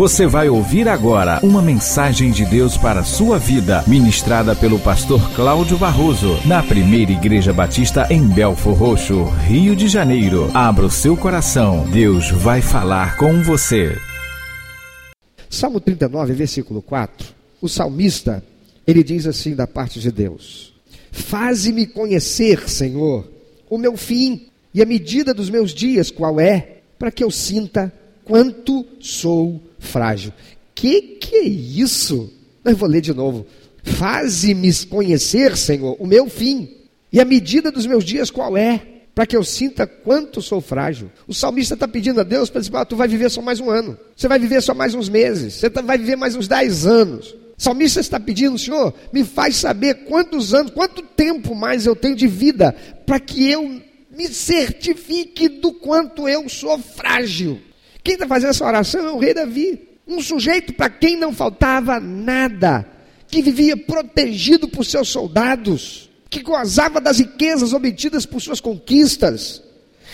Você vai ouvir agora uma mensagem de Deus para a sua vida, ministrada pelo pastor Cláudio Barroso, na primeira Igreja Batista em Belfor Roxo, Rio de Janeiro. Abra o seu coração, Deus vai falar com você. Salmo 39, versículo 4. O salmista, ele diz assim da parte de Deus: Faze-me conhecer, Senhor, o meu fim e a medida dos meus dias, qual é, para que eu sinta quanto sou frágil. Que que é isso? Eu vou ler de novo. Faze-me conhecer, Senhor, o meu fim e a medida dos meus dias qual é, para que eu sinta quanto sou frágil. O salmista está pedindo a Deus para dizer: ah, tu vai viver só mais um ano, você vai viver só mais uns meses, você tá, vai viver mais uns dez anos. O salmista está pedindo, Senhor, me faz saber quantos anos, quanto tempo mais eu tenho de vida, para que eu me certifique do quanto eu sou frágil. Quem está fazendo essa oração é o rei Davi, um sujeito para quem não faltava nada, que vivia protegido por seus soldados, que gozava das riquezas obtidas por suas conquistas.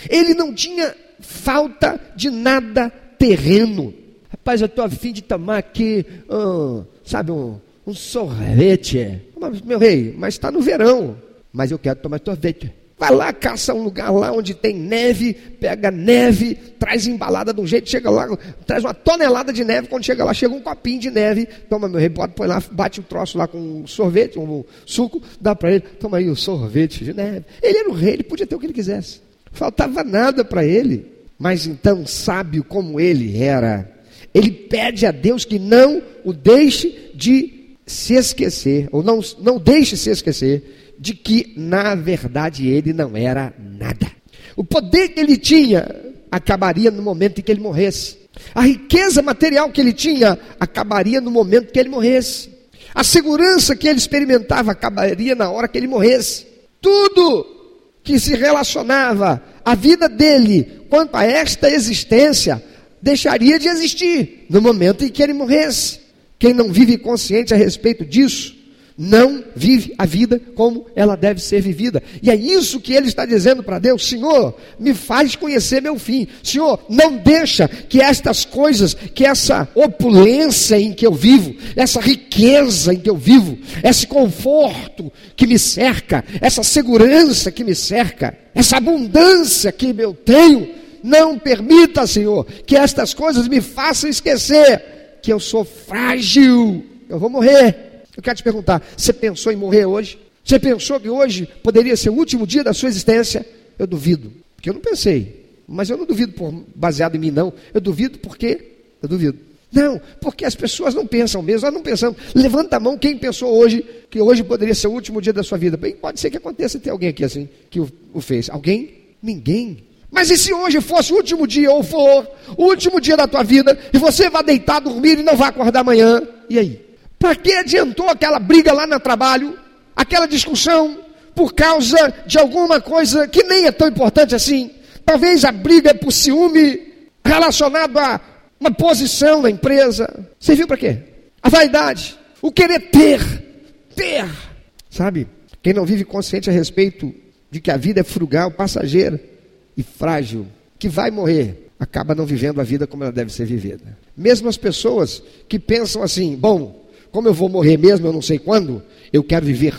Ele não tinha falta de nada terreno. Rapaz, eu estou afim de tomar aqui, um, sabe, um, um sorvete. Meu rei, mas está no verão. Mas eu quero tomar sorvete. Vai lá, caça um lugar lá onde tem neve, pega neve, traz embalada de um jeito, chega lá, traz uma tonelada de neve, quando chega lá, chega um copinho de neve, toma meu bota, põe lá, bate um troço lá com um sorvete, um suco, dá para ele, toma aí o sorvete de neve. Ele era o rei, ele podia ter o que ele quisesse. Faltava nada para ele. Mas então, sábio como ele era, ele pede a Deus que não o deixe de se esquecer, ou não, não deixe se esquecer de que, na verdade, ele não era nada. O poder que ele tinha acabaria no momento em que ele morresse. A riqueza material que ele tinha acabaria no momento que ele morresse. A segurança que ele experimentava acabaria na hora que ele morresse. Tudo que se relacionava à vida dele quanto a esta existência deixaria de existir no momento em que ele morresse. Quem não vive consciente a respeito disso não vive a vida como ela deve ser vivida. E é isso que ele está dizendo para Deus: Senhor, me faz conhecer meu fim. Senhor, não deixa que estas coisas, que essa opulência em que eu vivo, essa riqueza em que eu vivo, esse conforto que me cerca, essa segurança que me cerca, essa abundância que eu tenho, não permita, Senhor, que estas coisas me façam esquecer que eu sou frágil, eu vou morrer eu quero te perguntar: você pensou em morrer hoje? Você pensou que hoje poderia ser o último dia da sua existência? Eu duvido, porque eu não pensei. Mas eu não duvido por, baseado em mim, não. Eu duvido porque eu duvido. Não, porque as pessoas não pensam mesmo, nós não pensamos. Levanta a mão quem pensou hoje que hoje poderia ser o último dia da sua vida. Bem, pode ser que aconteça ter alguém aqui assim que o, o fez. Alguém? Ninguém. Mas e se hoje fosse o último dia, ou for o último dia da tua vida, e você vai deitar, dormir e não vai acordar amanhã? E aí? Para que adiantou aquela briga lá no trabalho, aquela discussão por causa de alguma coisa que nem é tão importante assim? Talvez a briga por ciúme relacionado a uma posição na empresa. Serviu para quê? A vaidade, o querer ter, ter. Sabe? Quem não vive consciente a respeito de que a vida é frugal, passageira e frágil, que vai morrer, acaba não vivendo a vida como ela deve ser vivida. Mesmo as pessoas que pensam assim, bom, como eu vou morrer mesmo, eu não sei quando, eu quero viver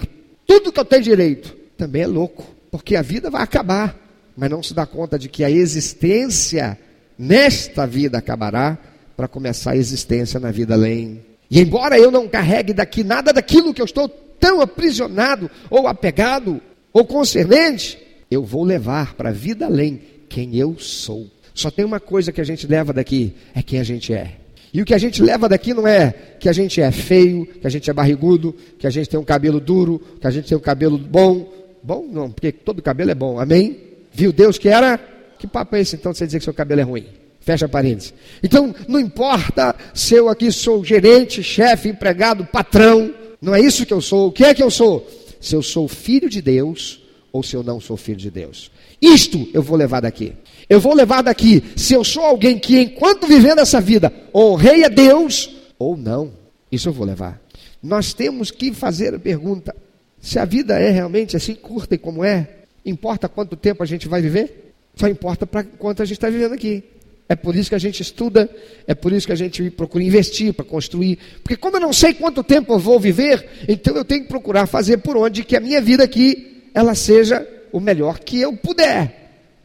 tudo que eu tenho direito. Também é louco, porque a vida vai acabar, mas não se dá conta de que a existência nesta vida acabará para começar a existência na vida além. E embora eu não carregue daqui nada daquilo que eu estou tão aprisionado ou apegado ou concernente, eu vou levar para a vida além quem eu sou. Só tem uma coisa que a gente leva daqui, é quem a gente é. E o que a gente leva daqui não é que a gente é feio, que a gente é barrigudo, que a gente tem um cabelo duro, que a gente tem um cabelo bom. Bom, não, porque todo cabelo é bom, amém? Viu Deus que era? Que papo é esse então de você dizer que seu cabelo é ruim? Fecha parênteses. Então, não importa se eu aqui sou gerente, chefe, empregado, patrão, não é isso que eu sou. O que é que eu sou? Se eu sou filho de Deus ou se eu não sou filho de Deus. Isto eu vou levar daqui. Eu vou levar daqui, se eu sou alguém que, enquanto vivendo essa vida, honrei a Deus ou não. Isso eu vou levar. Nós temos que fazer a pergunta: se a vida é realmente assim curta e como é, importa quanto tempo a gente vai viver? Só importa para quanto a gente está vivendo aqui. É por isso que a gente estuda, é por isso que a gente procura investir para construir. Porque como eu não sei quanto tempo eu vou viver, então eu tenho que procurar fazer por onde que a minha vida aqui ela seja o melhor que eu puder.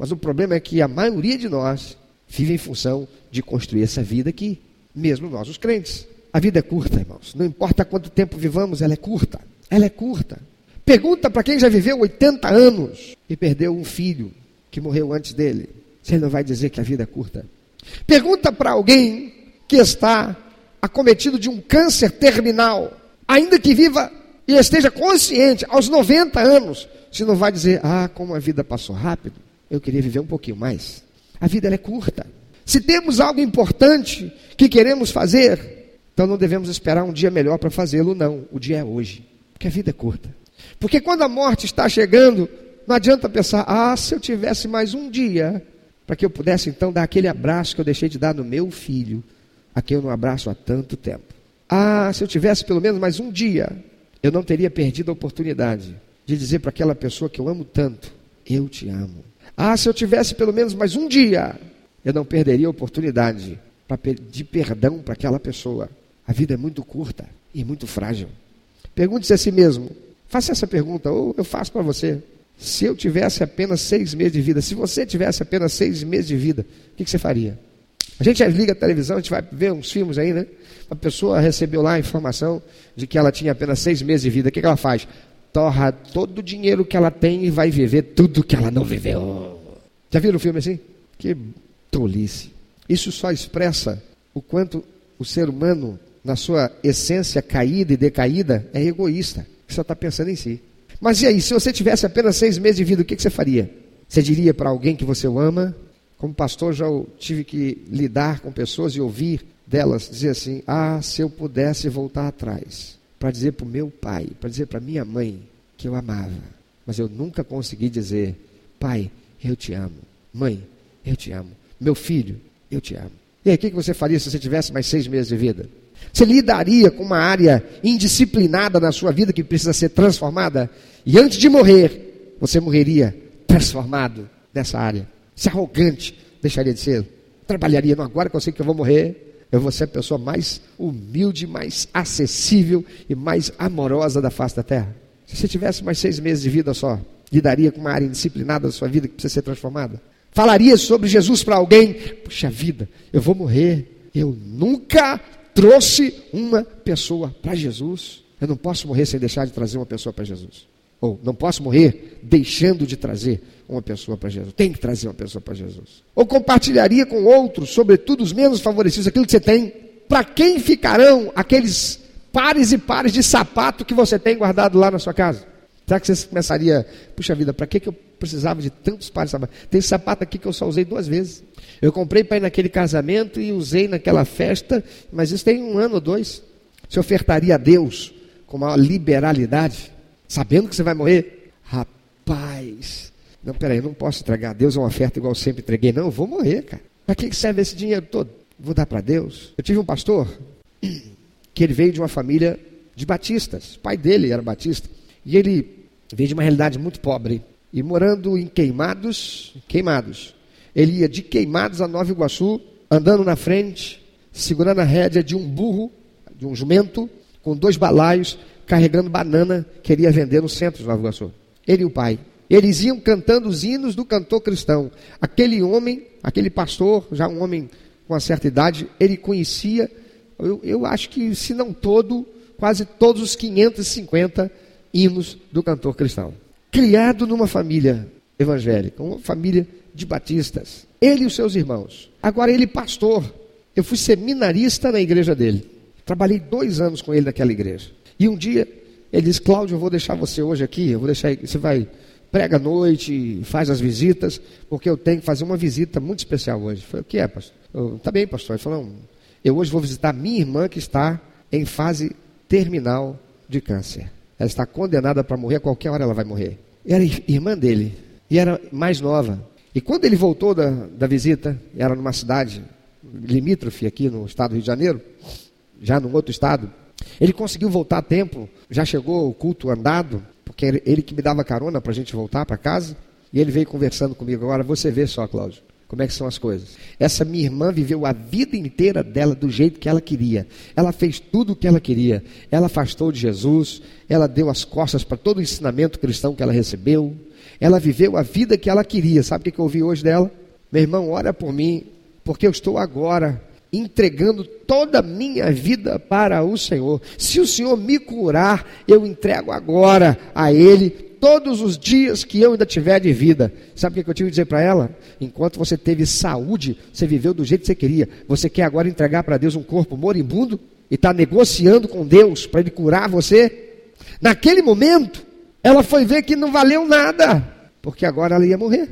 Mas o problema é que a maioria de nós vive em função de construir essa vida aqui, mesmo nós os crentes. A vida é curta, irmãos. Não importa quanto tempo vivamos, ela é curta. Ela é curta. Pergunta para quem já viveu 80 anos e perdeu um filho que morreu antes dele. Ele não vai dizer que a vida é curta. Pergunta para alguém que está acometido de um câncer terminal, ainda que viva e esteja consciente aos 90 anos, se não vai dizer, ah, como a vida passou rápido, eu queria viver um pouquinho mais. A vida é curta. Se temos algo importante que queremos fazer, então não devemos esperar um dia melhor para fazê-lo, não. O dia é hoje, porque a vida é curta. Porque quando a morte está chegando, não adianta pensar, ah, se eu tivesse mais um dia, para que eu pudesse então dar aquele abraço que eu deixei de dar no meu filho, a quem eu não abraço há tanto tempo. Ah, se eu tivesse pelo menos mais um dia, eu não teria perdido a oportunidade de dizer para aquela pessoa que eu amo tanto, eu te amo. Ah, se eu tivesse pelo menos mais um dia, eu não perderia a oportunidade pedir perdão para aquela pessoa. A vida é muito curta e muito frágil. Pergunte-se a si mesmo, faça essa pergunta, ou eu faço para você. Se eu tivesse apenas seis meses de vida, se você tivesse apenas seis meses de vida, o que, que você faria? A gente liga a televisão, a gente vai ver uns filmes aí, né? Uma pessoa recebeu lá a informação de que ela tinha apenas seis meses de vida. O que, que ela faz? Torra todo o dinheiro que ela tem e vai viver tudo que ela não viveu. Já viram o filme assim? Que tolice. Isso só expressa o quanto o ser humano, na sua essência caída e decaída, é egoísta. Só está pensando em si. Mas e aí, se você tivesse apenas seis meses de vida, o que, que você faria? Você diria para alguém que você ama? Como pastor, já tive que lidar com pessoas e ouvir delas dizer assim: Ah, se eu pudesse voltar atrás, para dizer para o meu pai, para dizer para minha mãe que eu amava, mas eu nunca consegui dizer: Pai, eu te amo. Mãe, eu te amo. Meu filho, eu te amo. E aí, o que você faria se você tivesse mais seis meses de vida? Você lidaria com uma área indisciplinada na sua vida que precisa ser transformada? E antes de morrer, você morreria transformado nessa área. Se arrogante deixaria de ser. Trabalharia, não, agora que eu sei que eu vou morrer, eu vou ser a pessoa mais humilde, mais acessível e mais amorosa da face da terra. Se você tivesse mais seis meses de vida só, lidaria com uma área indisciplinada da sua vida que precisa ser transformada? Falaria sobre Jesus para alguém? Puxa vida, eu vou morrer. Eu nunca trouxe uma pessoa para Jesus. Eu não posso morrer sem deixar de trazer uma pessoa para Jesus. Ou não posso morrer deixando de trazer uma pessoa para Jesus. Tem que trazer uma pessoa para Jesus. Ou compartilharia com outros, sobretudo os menos favorecidos, aquilo que você tem. Para quem ficarão aqueles pares e pares de sapato que você tem guardado lá na sua casa? Será que você começaria, puxa vida, para que, que eu precisava de tantos pares de sapato? Tem sapato aqui que eu só usei duas vezes. Eu comprei para ir naquele casamento e usei naquela festa, mas isso tem um ano ou dois. Você ofertaria a Deus com maior liberalidade, sabendo que você vai morrer? Rapaz, não, peraí, eu não posso entregar a Deus uma oferta igual sempre entreguei, não, eu vou morrer, cara. Para que serve esse dinheiro todo? Vou dar para Deus. Eu tive um pastor que ele veio de uma família de batistas, o pai dele era batista, e ele veio de uma realidade muito pobre, e morando em Queimados, Queimados, ele ia de Queimados a Nova Iguaçu, andando na frente, segurando a rédea de um burro, de um jumento, com dois balaios, carregando banana, queria vender no centro de Nova Iguaçu. Ele e o pai. Eles iam cantando os hinos do cantor cristão. Aquele homem, aquele pastor, já um homem com uma certa idade, ele conhecia, eu, eu acho que, se não todo, quase todos os 550 hinos do cantor cristão. Criado numa família evangélica, uma família de batistas. Ele e os seus irmãos. Agora ele pastor. Eu fui seminarista na igreja dele. Trabalhei dois anos com ele naquela igreja. E um dia ele disse, Cláudio, eu vou deixar você hoje aqui, eu vou deixar, você vai, prega à noite, faz as visitas, porque eu tenho que fazer uma visita muito especial hoje. Eu falei, o que é, pastor? Eu, tá bem, pastor. Ele falou, eu hoje vou visitar minha irmã que está em fase terminal de câncer. Ela está condenada para morrer, a qualquer hora ela vai morrer. Era irmã dele, e era mais nova. E quando ele voltou da, da visita, era numa cidade limítrofe aqui no estado do Rio de Janeiro, já num outro estado, ele conseguiu voltar a tempo, já chegou o culto andado, porque ele que me dava carona para a gente voltar para casa, e ele veio conversando comigo. Agora, você vê só, Cláudio, Como é que são as coisas? Essa minha irmã viveu a vida inteira dela do jeito que ela queria. Ela fez tudo o que ela queria. Ela afastou de Jesus, ela deu as costas para todo o ensinamento cristão que ela recebeu. Ela viveu a vida que ela queria. Sabe o que eu ouvi hoje dela? Meu irmão, ora por mim, porque eu estou agora entregando toda a minha vida para o Senhor. Se o Senhor me curar, eu entrego agora a Ele todos os dias que eu ainda tiver de vida. Sabe o que eu tive que dizer para ela? Enquanto você teve saúde, você viveu do jeito que você queria. Você quer agora entregar para Deus um corpo moribundo e está negociando com Deus para Ele curar você? Naquele momento, ela foi ver que não valeu nada, porque agora ela ia morrer,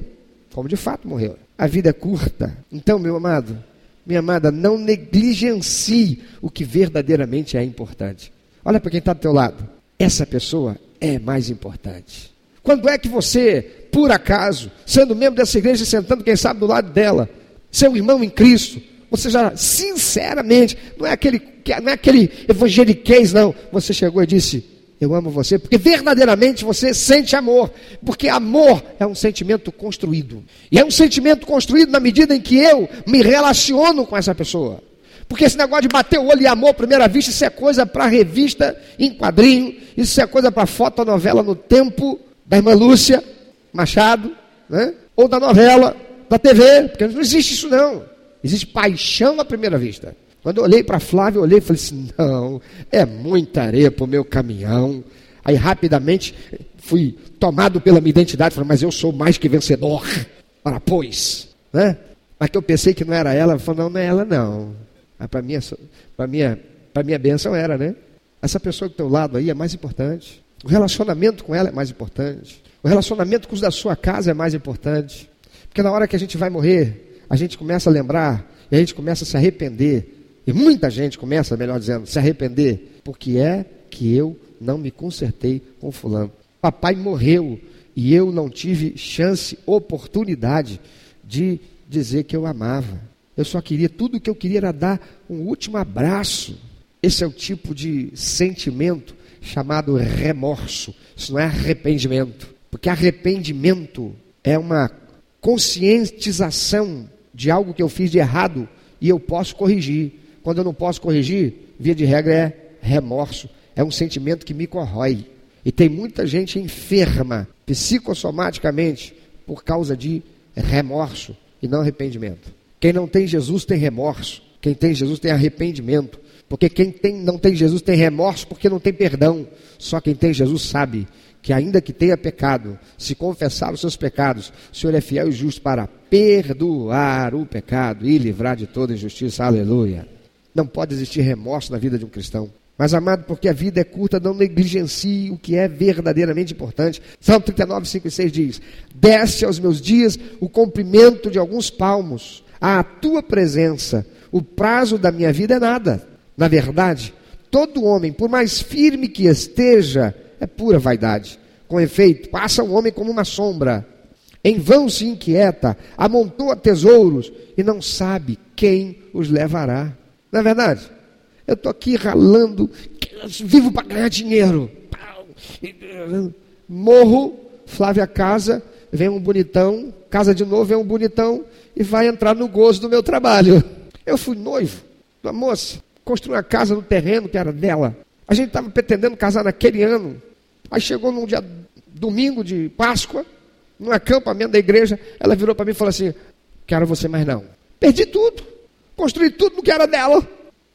como de fato morreu. A vida é curta. Então, meu amado, minha amada, não negligencie o que verdadeiramente é importante. Olha para quem está do teu lado. Essa pessoa é mais importante. Quando é que você, por acaso, sendo membro dessa igreja e sentando, quem sabe, do lado dela, seu irmão em Cristo, você já, sinceramente, não é aquele, não é aquele evangeliquez, não. Você chegou e disse: Eu amo você, porque verdadeiramente você sente amor. Porque amor é um sentimento construído. E é um sentimento construído na medida em que eu me relaciono com essa pessoa. Porque esse negócio de bater o olho e amor à primeira vista, isso é coisa para revista em quadrinho, isso é coisa para fotonovela no tempo da irmã Lúcia Machado, né? ou da novela, da TV, porque não existe isso não. Existe paixão à primeira vista. Quando eu olhei para Flávio, eu olhei e falei assim: não, é muita areia para o meu caminhão. Aí rapidamente fui tomado pela minha identidade, falei, mas eu sou mais que vencedor. Ora, pois, né? Mas que eu pensei que não era ela, falou, não, não é ela não. Para minha, para minha, para minha bênção era, né? Essa pessoa do teu lado aí é mais importante. O relacionamento com ela é mais importante. O relacionamento com os da sua casa é mais importante. Porque na hora que a gente vai morrer, a gente começa a lembrar e a gente começa a se arrepender. E muita gente começa, melhor dizendo, se arrepender. Porque é que eu não me consertei com fulano. Papai morreu e eu não tive chance, oportunidade de dizer que eu amava. Eu só queria, tudo que eu queria era dar um último abraço. Esse é o tipo de sentimento chamado remorso. Isso não é arrependimento. Porque arrependimento é uma conscientização de algo que eu fiz de errado e eu posso corrigir. Quando eu não posso corrigir, via de regra é remorso. É um sentimento que me corrói. E tem muita gente enferma psicossomaticamente por causa de remorso e não arrependimento. Quem não tem Jesus tem remorso. Quem tem Jesus tem arrependimento. Porque quem tem, não tem Jesus tem remorso porque não tem perdão. Só quem tem Jesus sabe que, ainda que tenha pecado, se confessar os seus pecados, o Senhor é fiel e justo para perdoar o pecado e livrar de toda injustiça. Aleluia. Não pode existir remorso na vida de um cristão. Mas, amado, porque a vida é curta, não negligencie o que é verdadeiramente importante. Salmo 39, 5 e 6 diz: Desce aos meus dias o comprimento de alguns palmos à tua presença, o prazo da minha vida é nada. Na verdade, todo homem, por mais firme que esteja, é pura vaidade. Com efeito, passa o homem como uma sombra. Em vão se inquieta, amontoa tesouros e não sabe quem os levará. Na é verdade, eu estou aqui ralando, vivo para ganhar dinheiro. Morro, Flávia casa, vem um bonitão, casa de novo, vem um bonitão, e vai entrar no gozo do meu trabalho. Eu fui noivo da moça, construí uma casa no terreno que era dela. A gente estava pretendendo casar naquele ano. Aí chegou num dia domingo de Páscoa, num acampamento da igreja, ela virou para mim e falou assim: Quero você mais não. Perdi tudo. Construí tudo no que era dela.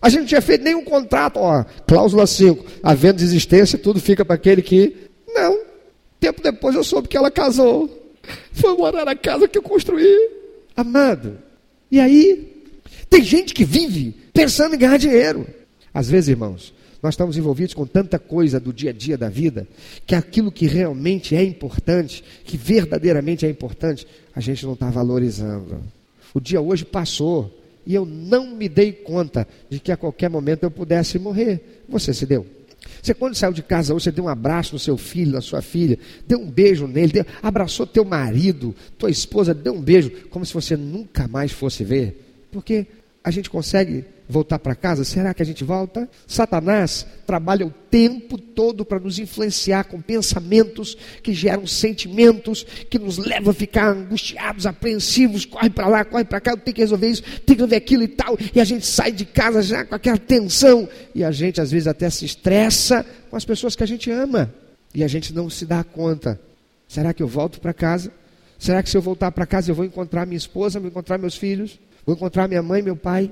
A gente não tinha feito nenhum contrato. Ó, cláusula 5. Havendo desistência, tudo fica para aquele que. Não. Tempo depois eu soube que ela casou. Foi morar na casa que eu construí. Amado, e aí? Tem gente que vive pensando em ganhar dinheiro. Às vezes, irmãos, nós estamos envolvidos com tanta coisa do dia a dia da vida, que aquilo que realmente é importante, que verdadeiramente é importante, a gente não está valorizando. O dia hoje passou e eu não me dei conta de que a qualquer momento eu pudesse morrer. Você se deu? Você quando saiu de casa hoje, você deu um abraço no seu filho, na sua filha, deu um beijo nele, deu, abraçou teu marido, tua esposa, deu um beijo, como se você nunca mais fosse ver. Porque a gente consegue voltar para casa? Será que a gente volta? Satanás trabalha o tempo todo para nos influenciar com pensamentos que geram sentimentos, que nos levam a ficar angustiados, apreensivos, corre para lá, corre para cá, eu tenho que resolver isso, tem que resolver aquilo e tal, e a gente sai de casa já com aquela tensão, e a gente às vezes até se estressa com as pessoas que a gente ama, e a gente não se dá conta. Será que eu volto para casa? Será que se eu voltar para casa eu vou encontrar minha esposa, vou encontrar meus filhos, vou encontrar minha mãe, meu pai?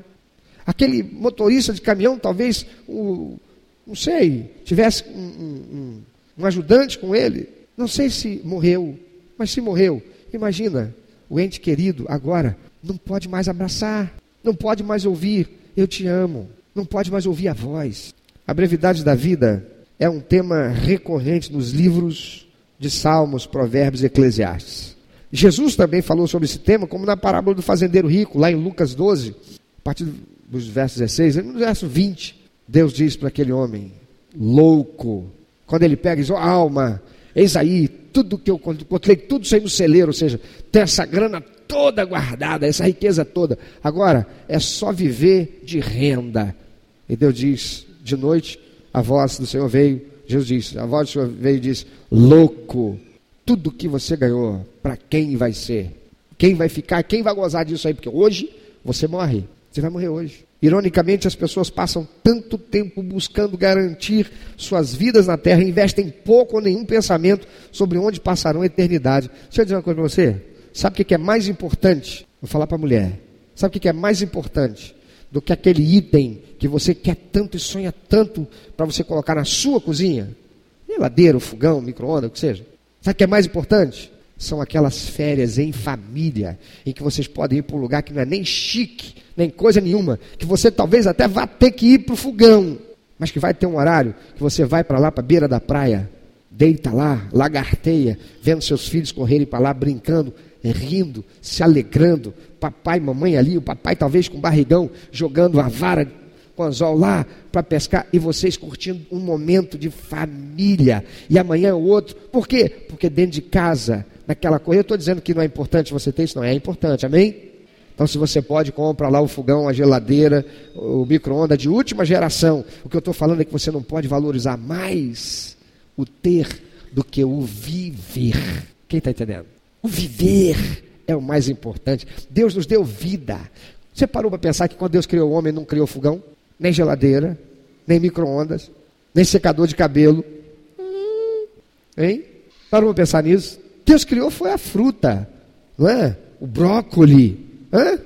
Aquele motorista de caminhão, talvez, o, não sei, tivesse um, um, um ajudante com ele, não sei se morreu, mas se morreu, imagina, o ente querido agora não pode mais abraçar, não pode mais ouvir, eu te amo, não pode mais ouvir a voz. A brevidade da vida é um tema recorrente nos livros de Salmos, Provérbios e Eclesiastes. Jesus também falou sobre esse tema, como na parábola do fazendeiro rico, lá em Lucas 12, a partir dos versos 16, no verso 20, Deus diz para aquele homem, louco, quando ele pega e diz, oh, alma, eis aí, tudo que eu encontrei, tudo isso aí no celeiro, ou seja, tem essa grana toda guardada, essa riqueza toda. Agora, é só viver de renda. E Deus diz, de noite, a voz do Senhor veio, Jesus disse, a voz do Senhor veio e disse, louco, tudo que você ganhou, para quem vai ser? Quem vai ficar, quem vai gozar disso aí? Porque hoje você morre. Você vai morrer hoje. Ironicamente, as pessoas passam tanto tempo buscando garantir suas vidas na terra, investem pouco ou nenhum pensamento sobre onde passarão a eternidade. Deixa eu dizer uma coisa para você. Sabe o que é mais importante? Vou falar para a mulher. Sabe o que é mais importante do que aquele item que você quer tanto e sonha tanto para você colocar na sua cozinha? Geladeira, fogão, micro-ondas, o que seja. Sabe o que é mais importante? São aquelas férias em família, em que vocês podem ir para um lugar que não é nem chique, nem coisa nenhuma, que você talvez até vá ter que ir para o fogão, mas que vai ter um horário que você vai para lá, para a beira da praia, deita lá, lagarteia, vendo seus filhos correrem para lá, brincando, rindo, se alegrando, papai mamãe ali, o papai talvez com barrigão, jogando a vara com anzol lá para pescar e vocês curtindo um momento de família e amanhã é o outro. Por quê? Porque dentro de casa, naquela coisa, eu estou dizendo que não é importante você ter isso, não é importante, amém? Então, se você pode, compra lá o fogão, a geladeira, o micro-ondas de última geração. O que eu estou falando é que você não pode valorizar mais o ter do que o viver. Quem está entendendo? O viver é o mais importante. Deus nos deu vida. Você parou para pensar que quando Deus criou o homem, não criou fogão, nem geladeira, nem micro-ondas, nem secador de cabelo? Hein? Parou para pensar nisso? Deus criou foi a fruta, não é? O brócoli, Hã?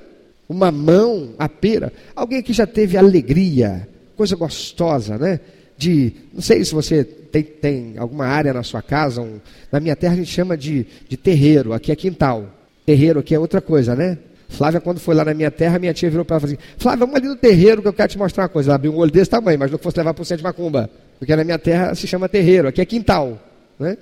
O mamão, a pera. Alguém que já teve alegria, coisa gostosa, né? De, não sei se você tem, tem alguma área na sua casa, um, na minha terra a gente chama de, de terreiro, aqui é quintal. Terreiro aqui é outra coisa, né? Flávia, quando foi lá na minha terra, minha tia virou para ela e falou assim: Flávia, vamos ali no terreiro que eu quero te mostrar uma coisa. Ela abriu um olho desse tamanho, mas não fosse levar para o centro de macumba. Porque na minha terra se chama terreiro, aqui é quintal. Né?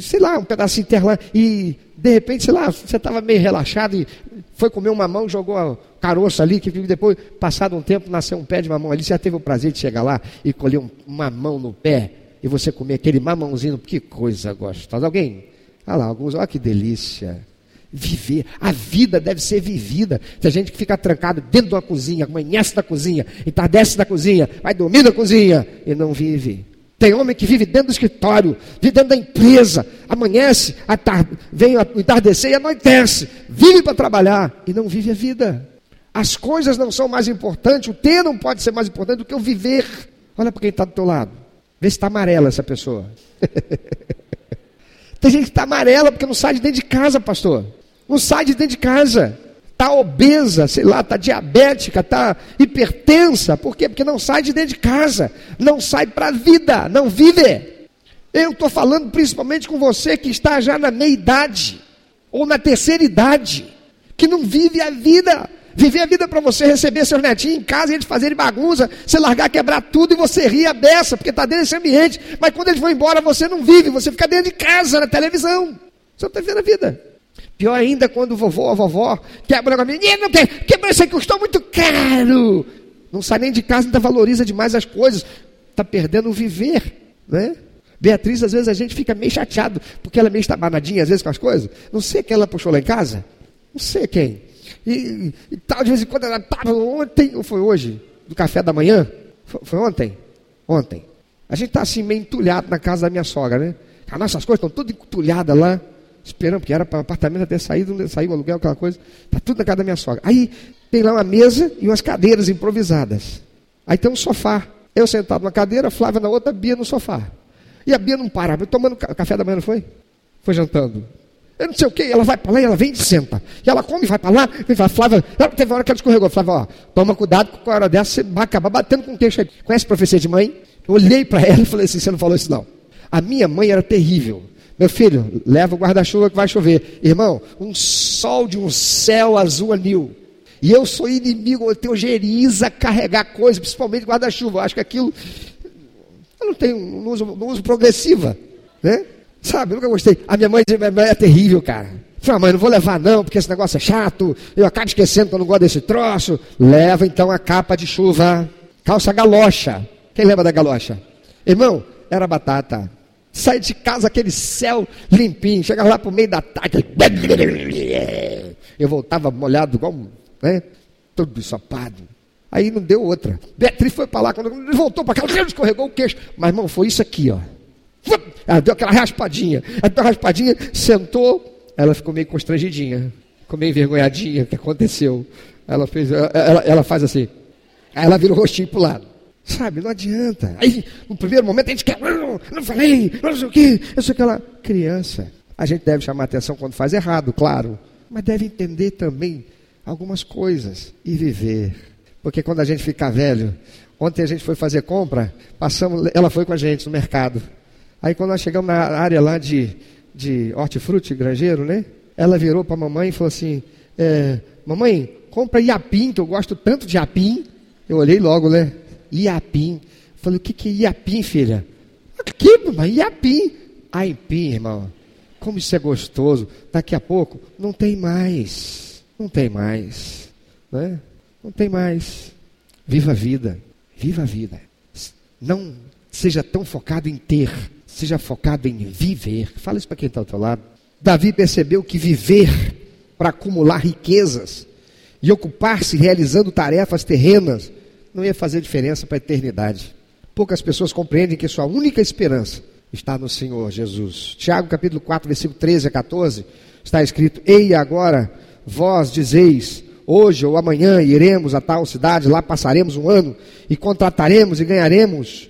Sei lá, um pedacinho de terra lá, e de repente, sei lá, você estava meio relaxado e foi comer um mamão, jogou a caroço ali, que depois, passado um tempo, nasceu um pé de mamão ali, você já teve o prazer de chegar lá e colher um mamão no pé, e você comer aquele mamãozinho, que coisa gostosa. Alguém? Olha lá, alguns, olha que delícia. Viver, a vida deve ser vivida. Tem gente que fica trancado dentro de uma cozinha, amanhece na cozinha, entardece na cozinha, vai dormir na cozinha e não vive. Tem homem que vive dentro do escritório, vive dentro da empresa, amanhece, vem o entardecer e anoitece, vive para trabalhar e não vive a vida. As coisas não são mais importantes, o ter não pode ser mais importante do que o viver. Olha para quem está do teu lado, vê se está amarela essa pessoa. Tem gente que está amarela porque não sai de dentro de casa, pastor. Não sai de dentro de casa está obesa, sei lá, está diabética, está hipertensa. Por quê? Porque não sai de dentro de casa, não sai para a vida, não vive. Eu estou falando principalmente com você que está já na meia idade, ou na terceira idade, que não vive a vida. Viver a vida para você receber seus netinhos em casa e eles fazerem bagunça, você largar, quebrar tudo e você rir a beça, porque está dentro desse ambiente. Mas quando eles vão embora, você não vive, você fica dentro de casa, na televisão. Você não está vivendo a vida. Pior ainda quando o vovô ou a vovó quebra o menino, quebra isso aí custou muito caro. Não sai nem de casa, ainda valoriza demais as coisas. Está perdendo o viver, né? Beatriz, às vezes a gente fica meio chateado, porque ela é meio estabanadinha, às vezes, com as coisas. Não sei quem ela puxou lá em casa. Não sei quem. e, e tal, de vez em quando ela estava ontem, ou foi hoje, do café da manhã? Foi, foi ontem? Ontem. A gente está assim meio entulhado na casa da minha sogra, né? As nossas coisas estão tudo entulhadas lá, esperando, porque era para apartamento até saído, saiu o aluguel, aquela coisa. Está tudo na casa da minha sogra. Aí tem lá uma mesa e umas cadeiras improvisadas. Aí tem um sofá. Eu sentado na cadeira, Flávia na outra, Bia no sofá. E a Bia não parava, tomando café da manhã, não foi? Foi jantando. Eu não sei o que, ela vai para lá e ela vem e senta. E ela come, vai para lá, vem para Flávia. Ela teve uma hora que ela escorregou. Flávia, ó, toma cuidado, com a hora dessa você vai acabar batendo com o queixo aí. Conhece profecia de mãe? Eu olhei para ela e falei assim: você não falou isso não. A minha mãe era terrível. Meu filho, leva o guarda-chuva que vai chover. Irmão, um sol de um céu azul anil. E eu sou inimigo, eu tenho geriza carregar coisa, principalmente guarda-chuva. Acho que aquilo. Eu não tenho, não uso, não uso progressiva. Né? Sabe, nunca gostei. A minha mãe, minha mãe é terrível, cara. Falei, mãe, não vou levar não, porque esse negócio é chato. Eu acabo esquecendo que eu não gosto desse troço. Leva então a capa de chuva. Calça galocha. Quem lembra da galocha? Irmão, era batata. Sai de casa aquele céu limpinho. Chegava lá pro meio da tarde. Eu voltava molhado igual né? Todo ensopado. Aí não deu outra. Beatriz foi para lá, quando ele voltou para cá, escorregou o queixo. Mas, irmão, foi isso aqui, ó. Ela deu aquela raspadinha. Ela deu uma raspadinha, sentou, ela ficou meio constrangidinha. Ficou meio envergonhadinha. O que aconteceu? Ela fez, ela, ela faz assim. Aí ela vira o rostinho para o lado. Sabe, não adianta. Aí, no primeiro momento, a gente quer, não, não falei, não sei o quê, eu sou aquela criança. A gente deve chamar atenção quando faz errado, claro, mas deve entender também algumas coisas e viver. Porque quando a gente ficar velho, ontem a gente foi fazer compra, passamos, ela foi com a gente no mercado. Aí quando nós chegamos na área lá de, de hortifruti, granjeiro, né? Ela virou para a mamãe e falou assim: é, Mamãe, compra iapim, que eu gosto tanto de iapim. Eu olhei logo, né? Iapim. Falei, o que, que é iapim, filha? Que, mamãe? Iapim. Aipim, irmão. Como isso é gostoso. Daqui a pouco, não tem mais. Não tem mais. Né? Não tem mais. Viva a vida. Viva a vida. Não seja tão focado em ter. Seja focado em viver. Fala isso para quem está ao teu lado. Davi percebeu que viver para acumular riquezas e ocupar-se realizando tarefas terrenas não ia fazer diferença para a eternidade. Poucas pessoas compreendem que sua única esperança está no Senhor Jesus. Tiago capítulo 4, versículo 13 a 14, está escrito: Ei agora vós dizeis, hoje ou amanhã iremos a tal cidade, lá passaremos um ano e contrataremos e ganharemos.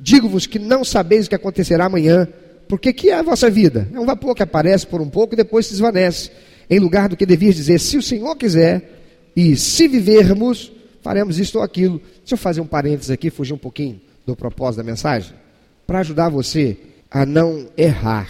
Digo-vos que não sabeis o que acontecerá amanhã, porque que é a vossa vida? É um vapor que aparece por um pouco e depois se desvanece. Em lugar do que devias dizer, se o Senhor quiser, e se vivermos, faremos isto ou aquilo. Deixa eu fazer um parênteses aqui, fugir um pouquinho do propósito da mensagem, para ajudar você a não errar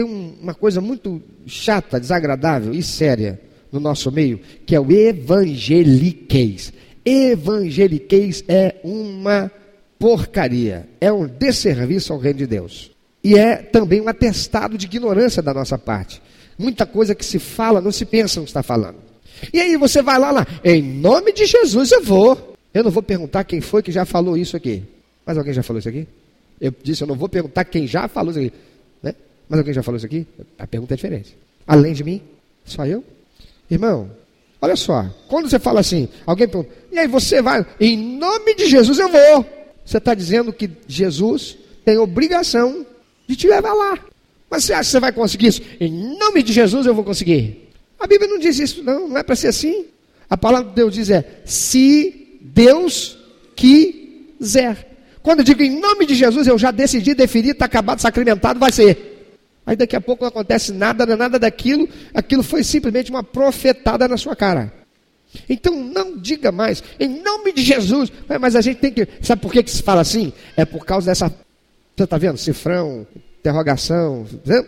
tem um, uma coisa muito chata, desagradável e séria no nosso meio, que é o evangeliquez. Evangeliquez é uma porcaria, é um desserviço ao reino de Deus. E é também um atestado de ignorância da nossa parte. Muita coisa que se fala, não se pensa no que está falando. E aí você vai lá, lá, em nome de Jesus eu vou. Eu não vou perguntar quem foi que já falou isso aqui. Mas alguém já falou isso aqui? Eu disse, eu não vou perguntar quem já falou isso aqui. Mas alguém já falou isso aqui? A pergunta é diferente. Além de mim, só eu? Irmão, olha só. Quando você fala assim, alguém pergunta, e aí você vai, em nome de Jesus eu vou. Você está dizendo que Jesus tem obrigação de te levar lá. Mas você acha que você vai conseguir isso? Em nome de Jesus eu vou conseguir. A Bíblia não diz isso, não, não é para ser assim. A palavra de Deus diz é: se Deus quiser. Quando eu digo em nome de Jesus, eu já decidi, defini, está acabado, sacramentado, vai ser. Aí daqui a pouco não acontece nada, nada daquilo, aquilo foi simplesmente uma profetada na sua cara. Então não diga mais, em nome de Jesus, mas a gente tem que. Sabe por que, que se fala assim? É por causa dessa. Você está vendo? Cifrão, interrogação, né?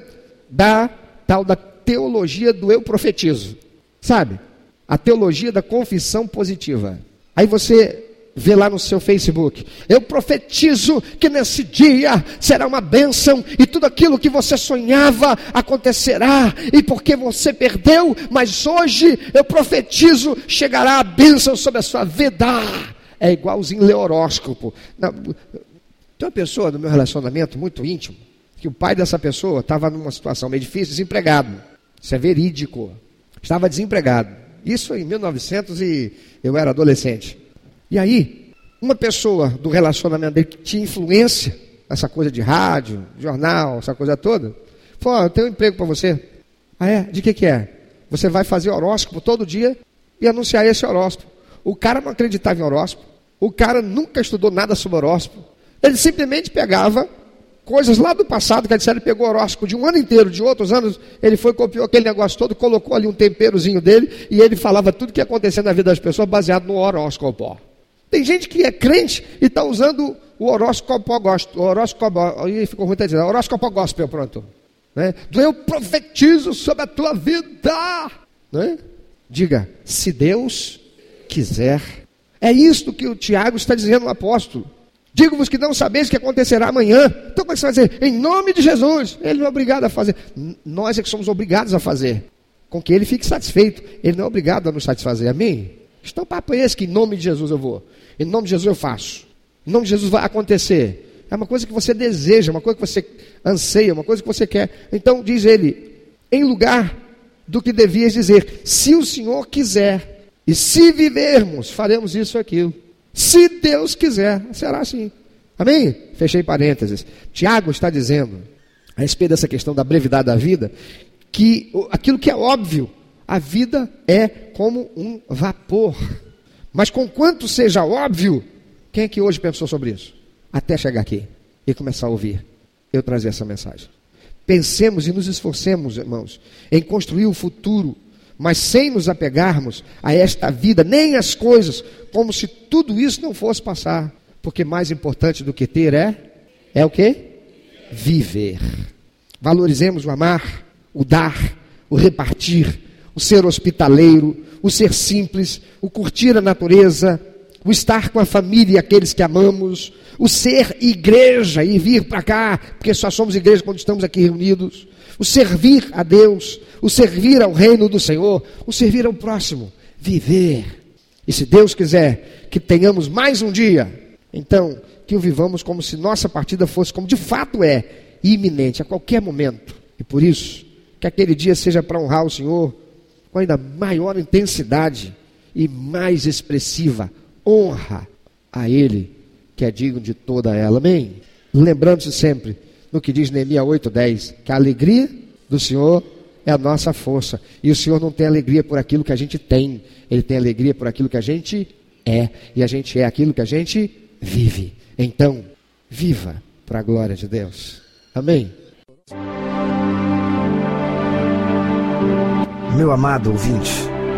da tal da teologia do eu profetizo. Sabe? A teologia da confissão positiva. Aí você vê lá no seu Facebook. Eu profetizo que nesse dia será uma bênção e tudo aquilo que você sonhava acontecerá. E porque você perdeu, mas hoje eu profetizo chegará a bênção sobre a sua vida. É igualzinho ler horóscopo. Tem uma pessoa no meu relacionamento muito íntimo que o pai dessa pessoa estava numa situação meio difícil, desempregado. Isso é verídico. Estava desempregado. Isso em 1900 e eu era adolescente. E aí, uma pessoa do relacionamento dele que tinha influência, essa coisa de rádio, jornal, essa coisa toda, falou: eu tenho um emprego para você. Ah, é? De que que é? Você vai fazer horóscopo todo dia e anunciar esse horóscopo. O cara não acreditava em horóscopo. O cara nunca estudou nada sobre horóscopo. Ele simplesmente pegava coisas lá do passado, que a ele pegou horóscopo de um ano inteiro, de outros anos, ele foi, copiou aquele negócio todo, colocou ali um temperozinho dele, e ele falava tudo que ia acontecer na vida das pessoas baseado no horóscopo. Tem gente que é crente e está usando o horóscopo gospel, horóscopo, aí ficou ruim dizendo, horóscopo gospel, pronto. Né? Eu profetizo sobre a tua vida. Né? Diga, se Deus quiser. É isto que o Tiago está dizendo, o apóstolo. Digo-vos que não sabeis o que acontecerá amanhã. Então como é que você vai dizer? Em nome de Jesus. Ele não é obrigado a fazer. Nós é que somos obrigados a fazer. Com que ele fique satisfeito. Ele não é obrigado a nos satisfazer. Amém? Então papo é esse que em nome de Jesus eu vou. Em nome de Jesus eu faço. Em nome de Jesus vai acontecer. É uma coisa que você deseja, uma coisa que você anseia, uma coisa que você quer. Então diz ele, em lugar do que devias dizer, se o Senhor quiser, e se vivermos, faremos isso ou aquilo. Se Deus quiser, será assim. Amém? Fechei parênteses. Tiago está dizendo, a respeito dessa questão da brevidade da vida, que aquilo que é óbvio, a vida é como um vapor. Mas com quanto seja óbvio, quem é que hoje pensou sobre isso? Até chegar aqui e começar a ouvir eu trazer essa mensagem. Pensemos e nos esforcemos, irmãos, em construir o futuro mas sem nos apegarmos a esta vida, nem as coisas, como se tudo isso não fosse passar. Porque mais importante do que ter é, é o que? Viver. Valorizemos o amar, o dar, o repartir, o ser hospitaleiro, o ser simples, o curtir a natureza, o estar com a família e aqueles que amamos, o ser igreja e vir para cá, porque só somos igreja quando estamos aqui reunidos, o servir a Deus, o servir ao reino do Senhor, o servir ao próximo, viver. E se Deus quiser que tenhamos mais um dia, então que o vivamos como se nossa partida fosse, como de fato é, iminente, a qualquer momento. E por isso, que aquele dia seja para honrar o Senhor com ainda maior intensidade e mais expressiva honra a Ele, que é digno de toda ela. Amém? Lembrando-se sempre no que diz Neemias 8,10, que a alegria do Senhor é a nossa força. E o Senhor não tem alegria por aquilo que a gente tem, Ele tem alegria por aquilo que a gente é. E a gente é aquilo que a gente vive. Então, viva para a glória de Deus. Amém. Meu amado ouvinte.